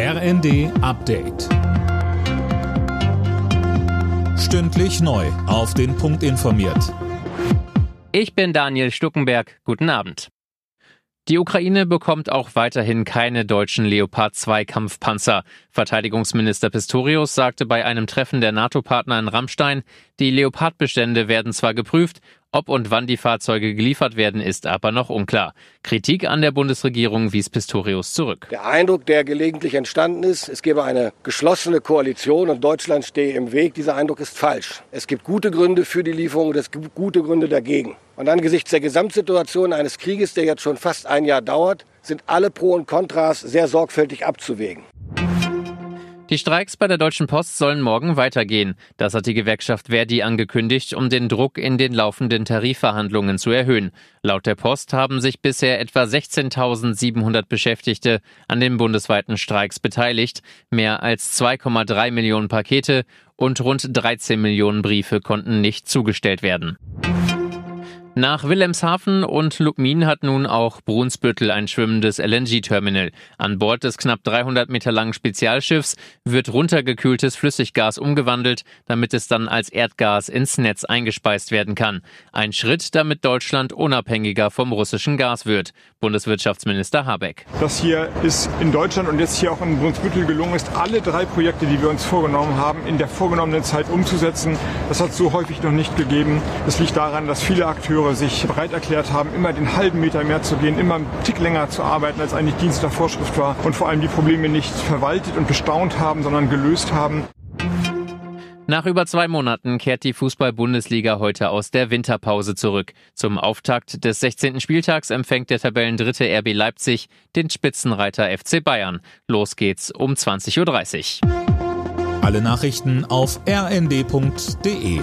RND Update. Stündlich neu. Auf den Punkt informiert. Ich bin Daniel Stuckenberg. Guten Abend. Die Ukraine bekommt auch weiterhin keine deutschen Leopard 2 Kampfpanzer. Verteidigungsminister Pistorius sagte bei einem Treffen der NATO-Partner in Rammstein, die Leopardbestände werden zwar geprüft, ob und wann die Fahrzeuge geliefert werden, ist aber noch unklar. Kritik an der Bundesregierung wies Pistorius zurück. Der Eindruck, der gelegentlich entstanden ist, es gebe eine geschlossene Koalition und Deutschland stehe im Weg, dieser Eindruck ist falsch. Es gibt gute Gründe für die Lieferung und es gibt gute Gründe dagegen. Und angesichts der Gesamtsituation eines Krieges, der jetzt schon fast ein Jahr dauert, sind alle Pro und Kontras sehr sorgfältig abzuwägen. Die Streiks bei der Deutschen Post sollen morgen weitergehen. Das hat die Gewerkschaft Verdi angekündigt, um den Druck in den laufenden Tarifverhandlungen zu erhöhen. Laut der Post haben sich bisher etwa 16.700 Beschäftigte an den bundesweiten Streiks beteiligt. Mehr als 2,3 Millionen Pakete und rund 13 Millionen Briefe konnten nicht zugestellt werden. Nach Wilhelmshaven und Lubmin hat nun auch Brunsbüttel ein schwimmendes LNG-Terminal. An Bord des knapp 300 Meter langen Spezialschiffs wird runtergekühltes Flüssiggas umgewandelt, damit es dann als Erdgas ins Netz eingespeist werden kann. Ein Schritt, damit Deutschland unabhängiger vom russischen Gas wird. Bundeswirtschaftsminister Habeck. Das hier ist in Deutschland und jetzt hier auch in Brunsbüttel gelungen ist, alle drei Projekte, die wir uns vorgenommen haben, in der vorgenommenen Zeit umzusetzen. Das hat es so häufig noch nicht gegeben. Das liegt daran, dass viele Akteure Sich bereit erklärt haben, immer den halben Meter mehr zu gehen, immer einen Tick länger zu arbeiten, als eigentlich Dienst der Vorschrift war und vor allem die Probleme nicht verwaltet und bestaunt haben, sondern gelöst haben. Nach über zwei Monaten kehrt die Fußball-Bundesliga heute aus der Winterpause zurück. Zum Auftakt des 16. Spieltags empfängt der Tabellendritte RB Leipzig den Spitzenreiter FC Bayern. Los geht's um 20.30 Uhr. Alle Nachrichten auf rnd.de